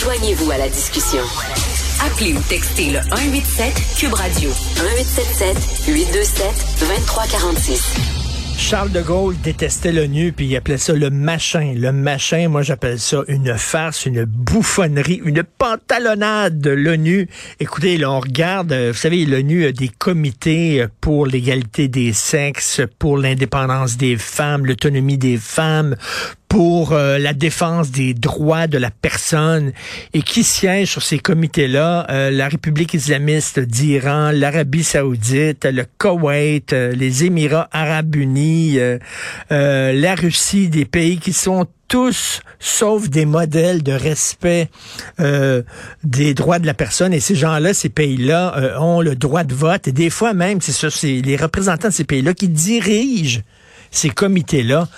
Joignez-vous à la discussion. Appelez ou textez le 187 Cube Radio 1877 827 2346. Charles de Gaulle détestait l'ONU, puis il appelait ça le machin. Le machin, moi j'appelle ça une farce, une bouffonnerie, une pantalonnade de l'ONU. Écoutez, là, on regarde, euh, vous savez, l'ONU a des comités euh, pour l'égalité des sexes, pour l'indépendance des femmes, l'autonomie des femmes, pour euh, la défense des droits de la personne et qui siège sur ces comités-là, euh, la République islamiste d'Iran, l'Arabie saoudite, le Koweït, euh, les Émirats arabes unis, la Russie, des pays qui sont tous sauf des modèles de respect des droits de la personne. Et ces gens-là, ces pays-là, ont le droit de vote. Et des fois même, c'est les représentants de ces pays-là qui dirigent ces comités-là.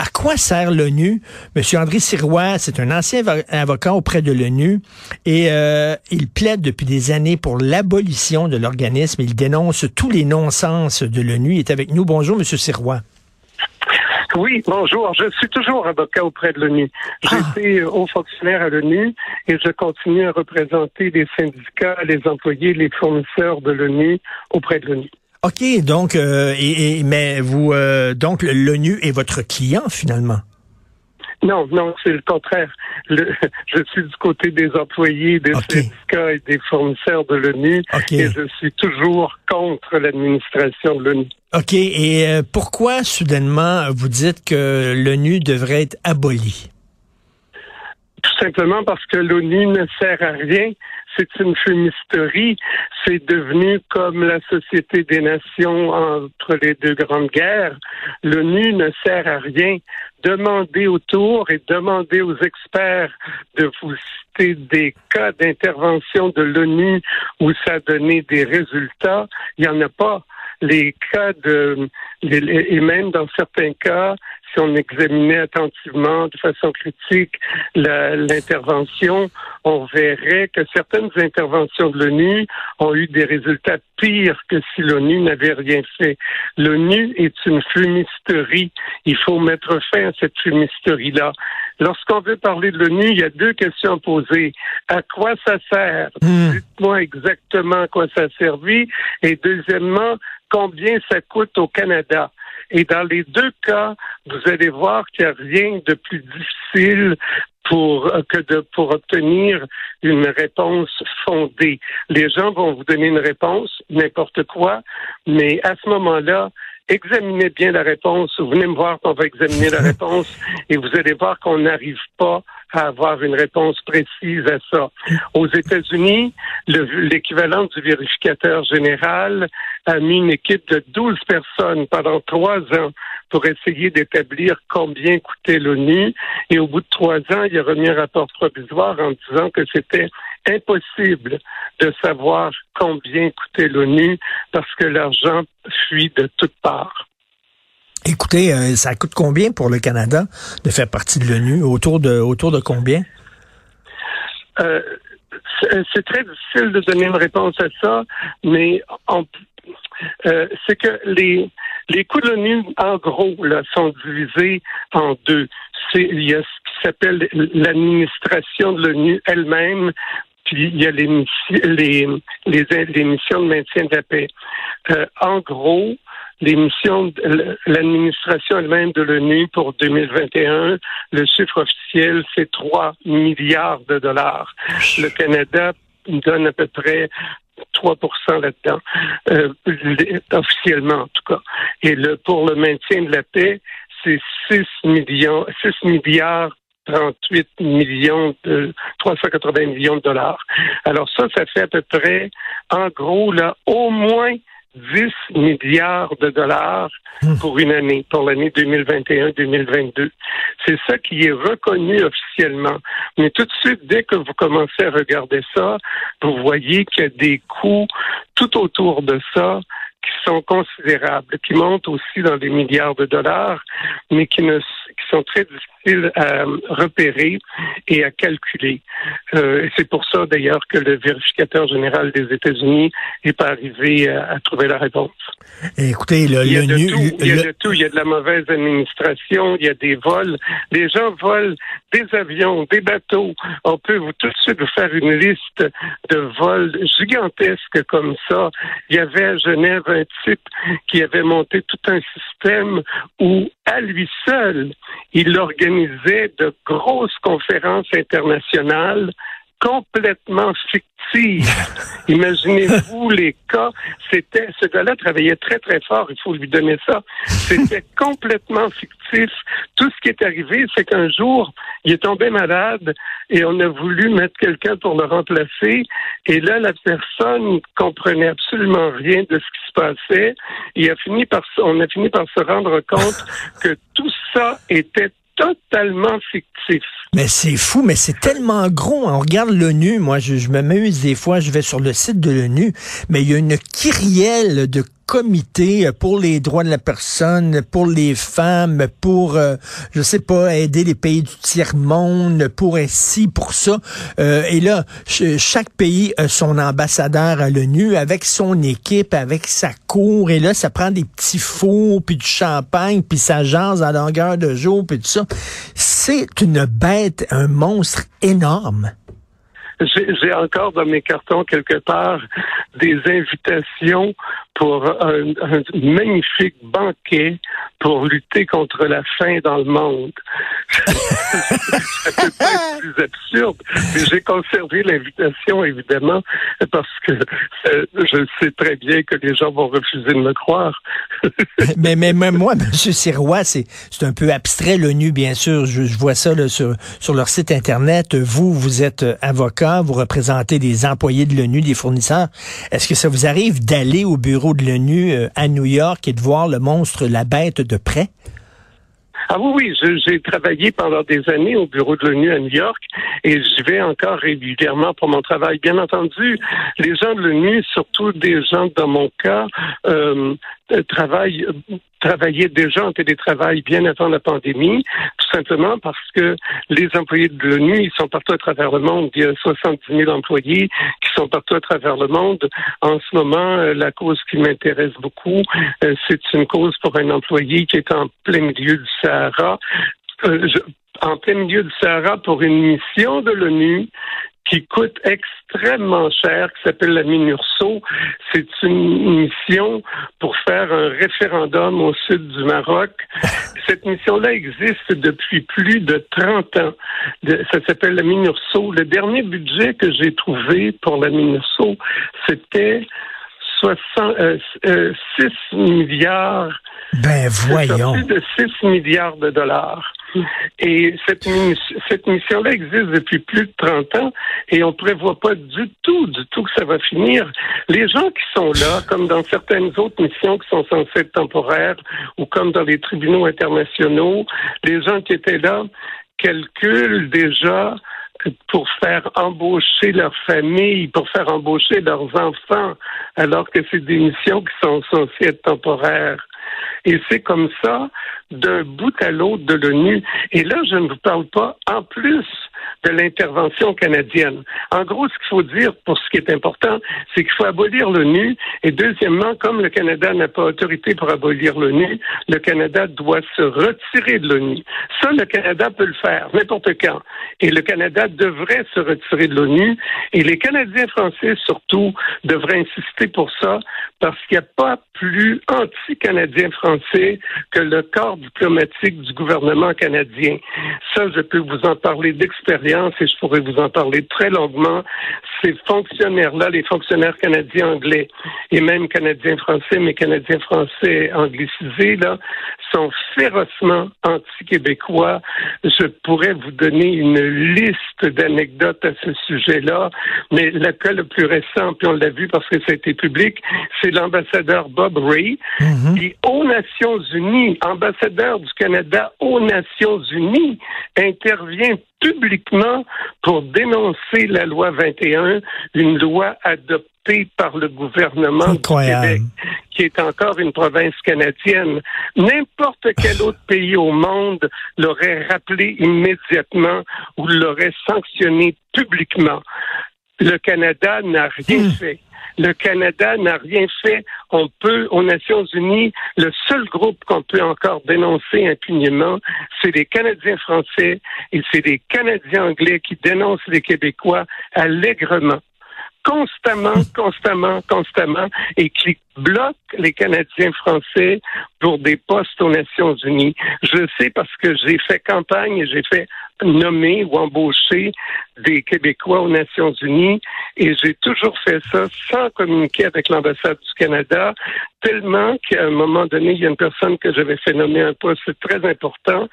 À quoi sert l'ONU? Monsieur André Sirois, c'est un ancien avocat auprès de l'ONU et euh, il plaide depuis des années pour l'abolition de l'organisme. Il dénonce tous les non-sens de l'ONU. Il est avec nous. Bonjour, Monsieur Sirois. Oui, bonjour. Je suis toujours avocat auprès de l'ONU. J'ai ah. été haut fonctionnaire à l'ONU et je continue à représenter les syndicats, les employés, les fournisseurs de l'ONU auprès de l'ONU. OK, donc, euh, et, mais vous, euh, donc, l'ONU est votre client finalement? Non, non, c'est le contraire. je suis du côté des employés, des syndicats et des fournisseurs de l'ONU et je suis toujours contre l'administration de l'ONU. OK, et euh, pourquoi soudainement vous dites que l'ONU devrait être abolie? Tout simplement parce que l'ONU ne sert à rien c'est une fumisterie. C'est devenu comme la Société des Nations entre les deux grandes guerres. L'ONU ne sert à rien. Demandez autour et demandez aux experts de vous citer des cas d'intervention de l'ONU où ça a donné des résultats. Il n'y en a pas les cas de, et même dans certains cas, si on examinait attentivement, de façon critique, l'intervention, on verrait que certaines interventions de l'ONU ont eu des résultats pires que si l'ONU n'avait rien fait. L'ONU est une fumisterie. Il faut mettre fin à cette fumisterie-là. Lorsqu'on veut parler de l'ONU, il y a deux questions à poser. À quoi ça sert? Hmm. Dites-moi exactement à quoi ça a servi. Et deuxièmement, combien ça coûte au Canada? Et dans les deux cas, vous allez voir qu'il n'y a rien de plus difficile pour que de pour obtenir une réponse fondée. Les gens vont vous donner une réponse, n'importe quoi, mais à ce moment-là, examinez bien la réponse. Venez me voir, on va examiner la réponse et vous allez voir qu'on n'arrive pas à avoir une réponse précise à ça. Aux États-Unis, l'équivalent du vérificateur général a mis une équipe de 12 personnes pendant trois ans pour essayer d'établir combien coûtait l'ONU. Et au bout de trois ans, il a remis un rapport provisoire en disant que c'était impossible de savoir combien coûtait l'ONU parce que l'argent fuit de toutes parts. Écoutez, euh, ça coûte combien pour le Canada de faire partie de l'ONU? Autour de, autour de combien? Euh, c'est très difficile de donner une réponse à ça, mais euh, c'est que les, les coûts de l'ONU, en gros, là, sont divisés en deux. Il y a ce qui s'appelle l'administration de l'ONU elle-même, puis il y a les, les, les, les missions de maintien de la paix. en gros, l'émission, l'administration elle-même de l'ONU pour 2021, le chiffre officiel, c'est 3 milliards de dollars. Le Canada donne à peu près 3 là-dedans, euh, officiellement en tout cas. Et le, pour le maintien de la paix, c'est 6 millions, 6 milliards 38 millions de 380 millions de dollars. Alors ça, ça fait à peu près, en gros, là, au moins 10 milliards de dollars hmm. pour une année, pour l'année 2021-2022. C'est ça qui est reconnu officiellement. Mais tout de suite, dès que vous commencez à regarder ça, vous voyez qu'il y a des coûts tout autour de ça qui sont considérables, qui montent aussi dans des milliards de dollars, mais qui ne qui sont très difficiles à repérer et à calculer. Euh, c'est pour ça d'ailleurs que le vérificateur général des États-Unis n'est pas arrivé à, trouver la réponse. Écoutez, le, il y a de tout, il y a de tout, il y a de la mauvaise administration, il y a des vols. Les gens volent des avions, des bateaux. On peut vous, tout de suite vous faire une liste de vols gigantesques comme ça. Il y avait à Genève un type qui avait monté tout un système où, à lui seul, il organisait de grosses conférences internationales complètement fictive. Imaginez-vous les cas. C'était ce gars-là travaillait très très fort. Il faut lui donner ça. C'était complètement fictif. Tout ce qui est arrivé, c'est qu'un jour, il est tombé malade et on a voulu mettre quelqu'un pour le remplacer. Et là, la personne comprenait absolument rien de ce qui se passait. Il a fini par, on a fini par se rendre compte que tout ça était totalement fictif. Mais c'est fou, mais c'est tellement gros. On regarde l'ONU, moi je, je m'amuse des fois, je vais sur le site de l'ONU, mais il y a une kyrielle de comité pour les droits de la personne, pour les femmes, pour, euh, je sais pas, aider les pays du tiers-monde, pour ainsi, pour ça. Euh, et là, chaque pays a son ambassadeur à l'ONU avec son équipe, avec sa cour. Et là, ça prend des petits fours, puis du champagne, puis ça jase à longueur de jour, puis tout ça. C'est une bête, un monstre énorme. J'ai encore dans mes cartons quelque part des invitations pour un, magnifique banquet pour lutter contre la faim dans le monde. Ça peut pas plus absurde, j'ai conservé l'invitation, évidemment, parce que euh, je sais très bien que les gens vont refuser de me croire. mais, mais même moi, M. Sirois, c'est un peu abstrait, l'ONU, bien sûr. Je, vois ça sur, sur leur site Internet. Vous, vous êtes avocat, vous représentez des employés de l'ONU, des fournisseurs. Est-ce que ça vous arrive d'aller au bureau de l'ONU euh, à New York et de voir le monstre, la bête de près? Ah oui, oui, j'ai travaillé pendant des années au bureau de l'ONU à New York et j'y vais encore régulièrement pour mon travail. Bien entendu, les gens de l'ONU, surtout des gens dans mon cas, euh, travaillent travaillaient déjà en télétravail bien avant la pandémie, tout simplement parce que les employés de l'ONU, ils sont partout à travers le monde. Il y a 70 000 employés qui sont partout à travers le monde. En ce moment, euh, la cause qui m'intéresse beaucoup, euh, c'est une cause pour un employé qui est en plein milieu du Sahara. Euh, en plein milieu du Sahara pour une mission de l'ONU qui coûte extrêmement cher, qui s'appelle la MINURSO. C'est une mission pour faire un référendum au sud du Maroc. Cette mission-là existe depuis plus de 30 ans. Ça s'appelle la MINURSO. Le dernier budget que j'ai trouvé pour la MINURSO, c'était 6 euh, euh, milliards. Ben voyons. Plus de 6 milliards de dollars. Et cette, cette mission-là existe depuis plus de 30 ans et on prévoit pas du tout, du tout que ça va finir. Les gens qui sont là, comme dans certaines autres missions qui sont censées être temporaires ou comme dans les tribunaux internationaux, les gens qui étaient là calculent déjà pour faire embaucher leur famille, pour faire embaucher leurs enfants, alors que c'est des missions qui sont censées être temporaires. Et c'est comme ça, d'un bout à l'autre de l'ONU. Et là, je ne vous parle pas, en plus de l'intervention canadienne. En gros, ce qu'il faut dire pour ce qui est important, c'est qu'il faut abolir l'ONU. Et deuxièmement, comme le Canada n'a pas autorité pour abolir l'ONU, le Canada doit se retirer de l'ONU. Ça, le Canada peut le faire n'importe quand. Et le Canada devrait se retirer de l'ONU. Et les Canadiens français, surtout, devraient insister pour ça parce qu'il n'y a pas plus anti-canadien français que le corps diplomatique du gouvernement canadien. Ça, je peux vous en parler d'expérience et je pourrais vous en parler très longuement. Ces fonctionnaires-là, les fonctionnaires canadiens anglais et même canadiens français, mais canadiens français anglicisés, là, sont férocement anti-québécois. Je pourrais vous donner une liste d'anecdotes à ce sujet-là, mais le cas le plus récent, puis on l'a vu parce que ça a été public, c'est l'ambassadeur Bob Ray, mhm. qui aux Nations Unies, ambassadeur du Canada aux Nations Unies, intervient publiquement pour dénoncer la loi 21, une loi adoptée par le gouvernement du Québec, qui est encore une province canadienne. N'importe quel autre pays au monde l'aurait rappelé immédiatement ou l'aurait sanctionné publiquement. Le Canada n'a rien hmm. fait. Le Canada n'a rien fait. On peut, aux Nations Unies, le seul groupe qu'on peut encore dénoncer impunément, c'est les Canadiens français et c'est les Canadiens anglais qui dénoncent les Québécois allègrement constamment, constamment, constamment, et qui bloque les Canadiens français pour des postes aux Nations Unies. Je sais parce que j'ai fait campagne et j'ai fait nommer ou embaucher des Québécois aux Nations Unies et j'ai toujours fait ça sans communiquer avec l'ambassade du Canada, tellement qu'à un moment donné, il y a une personne que j'avais fait nommer un poste très important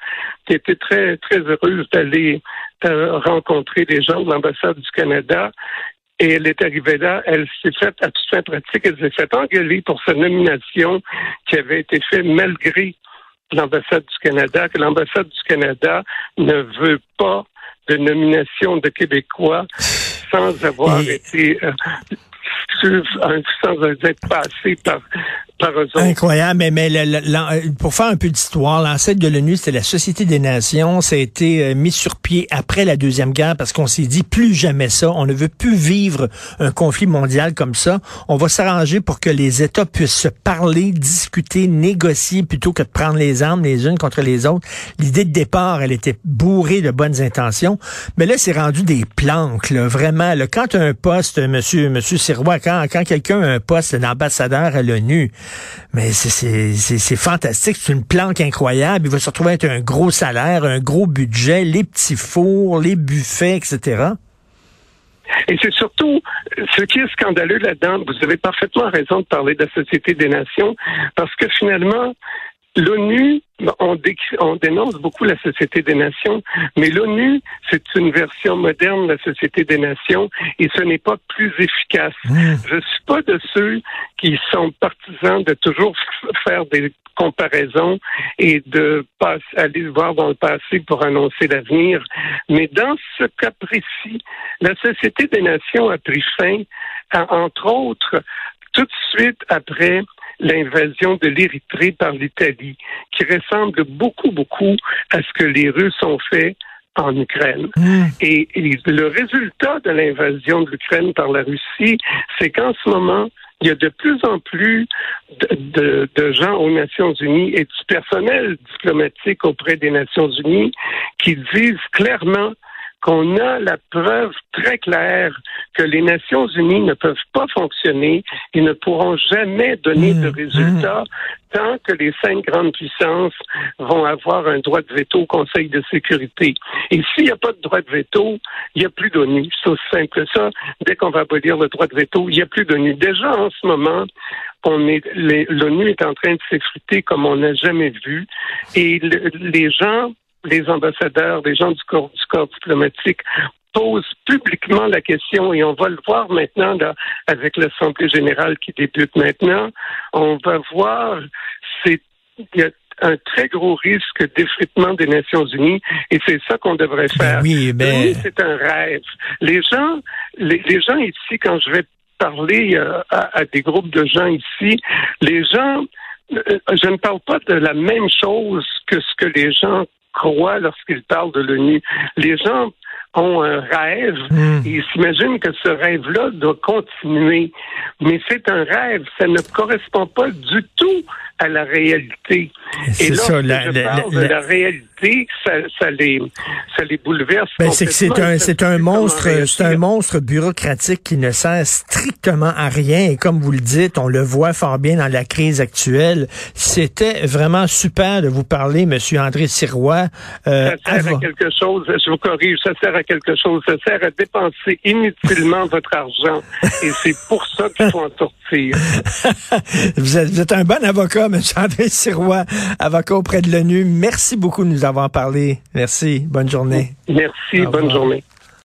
qui était très, très heureuse d'aller euh, rencontrer des gens de l'ambassade du Canada et elle est arrivée là, elle s'est faite, à toute fin pratique, elle s'est faite engueuler pour sa nomination qui avait été faite malgré l'ambassade du Canada, que l'ambassade du Canada ne veut pas de nomination de Québécois sans avoir été euh, sans être passé par Incroyable, mais, mais pour faire un peu d'histoire, l'ancêtre de l'ONU, c'était la Société des Nations. Ça a été euh, mis sur pied après la Deuxième Guerre parce qu'on s'est dit plus jamais ça. On ne veut plus vivre un conflit mondial comme ça. On va s'arranger pour que les États puissent se parler, discuter, négocier plutôt que de prendre les armes les unes contre les autres. L'idée de départ, elle était bourrée de bonnes intentions. Mais là, c'est rendu des planques, là, vraiment. Là, quand un poste, monsieur, monsieur Sirois, quand, quand quelqu'un a un poste d'ambassadeur à l'ONU, mais c'est fantastique. C'est une planque incroyable. Il va se retrouver avec un gros salaire, un gros budget, les petits fours, les buffets, etc. Et c'est surtout ce qui est scandaleux là-dedans. Vous avez parfaitement raison de parler de la Société des Nations, parce que finalement, L'ONU, on, on, dénonce beaucoup la Société des Nations, mais l'ONU, c'est une version moderne de la Société des Nations et ce n'est pas plus efficace. Mmh. Je ne suis pas de ceux qui sont partisans de toujours faire des comparaisons et de passer, aller voir dans le passé pour annoncer l'avenir. Mais dans ce cas précis, la Société des Nations a pris fin, entre autres, tout de suite après l'invasion de l'Érythrée par l'Italie, qui ressemble beaucoup, beaucoup à ce que les Russes ont fait en Ukraine. Hmm. Et, le résultat de l'invasion de l'Ukraine par la Russie, c'est qu'en ce moment, il y a de plus en plus de, de, gens aux Nations Unies et du personnel diplomatique auprès des Nations Unies qui disent clairement qu'on a la preuve très claire que les Nations Unies ne peuvent pas fonctionner et ne pourront jamais donner de mmh, résultats mmh. tant que les cinq grandes puissances vont avoir un droit de veto au Conseil de sécurité. Et s'il n'y a pas de droit de veto, il n'y a plus d'ONU. C'est aussi simple que ça. Dès qu'on va abolir le droit de veto, il n'y a plus d'ONU. Déjà, en ce moment, l'ONU est en train de s'effriter comme on n'a jamais vu. Et les gens les ambassadeurs, les gens du corps, du corps diplomatique posent publiquement la question et on va le voir maintenant là, avec l'Assemblée générale qui débute maintenant. On va voir, c'est il y a un très gros risque d'effritement des Nations Unies et c'est ça qu'on devrait ben faire. Oui, mais... Ben c'est un rêve. Les gens, les, gens ici, quand je vais parler euh, à, des groupes de gens ici, les gens, euh, je ne parle pas de la même chose que ce que les gens croient lorsqu'ils parlent de l'ONU. Les gens ont un rêve hmm. et ils s'imaginent que ce rêve-là doit continuer. Mais c'est un rêve, ça ne correspond pas du tout à la réalité. Et là, ça, la, je parle de la réalité, ça, ça, les, ça les bouleverse. Ben c'est c'est un, c'est un monstre, c'est un monstre bureaucratique qui ne sert strictement à rien. Et comme vous le dites, on le voit fort bien dans la crise actuelle. C'était vraiment super de vous parler, Monsieur André Sirois. Euh, ça sert à quelque chose. Je vous corrige, ça sert à quelque chose. Ça sert à dépenser inutilement votre argent. Et c'est pour ça qu'il faut en sortir. vous, êtes, vous êtes un bon avocat. M. André Sirois, avocat auprès de l'ONU. Merci beaucoup de nous avoir parlé. Merci. Bonne journée. Merci. bonne journée.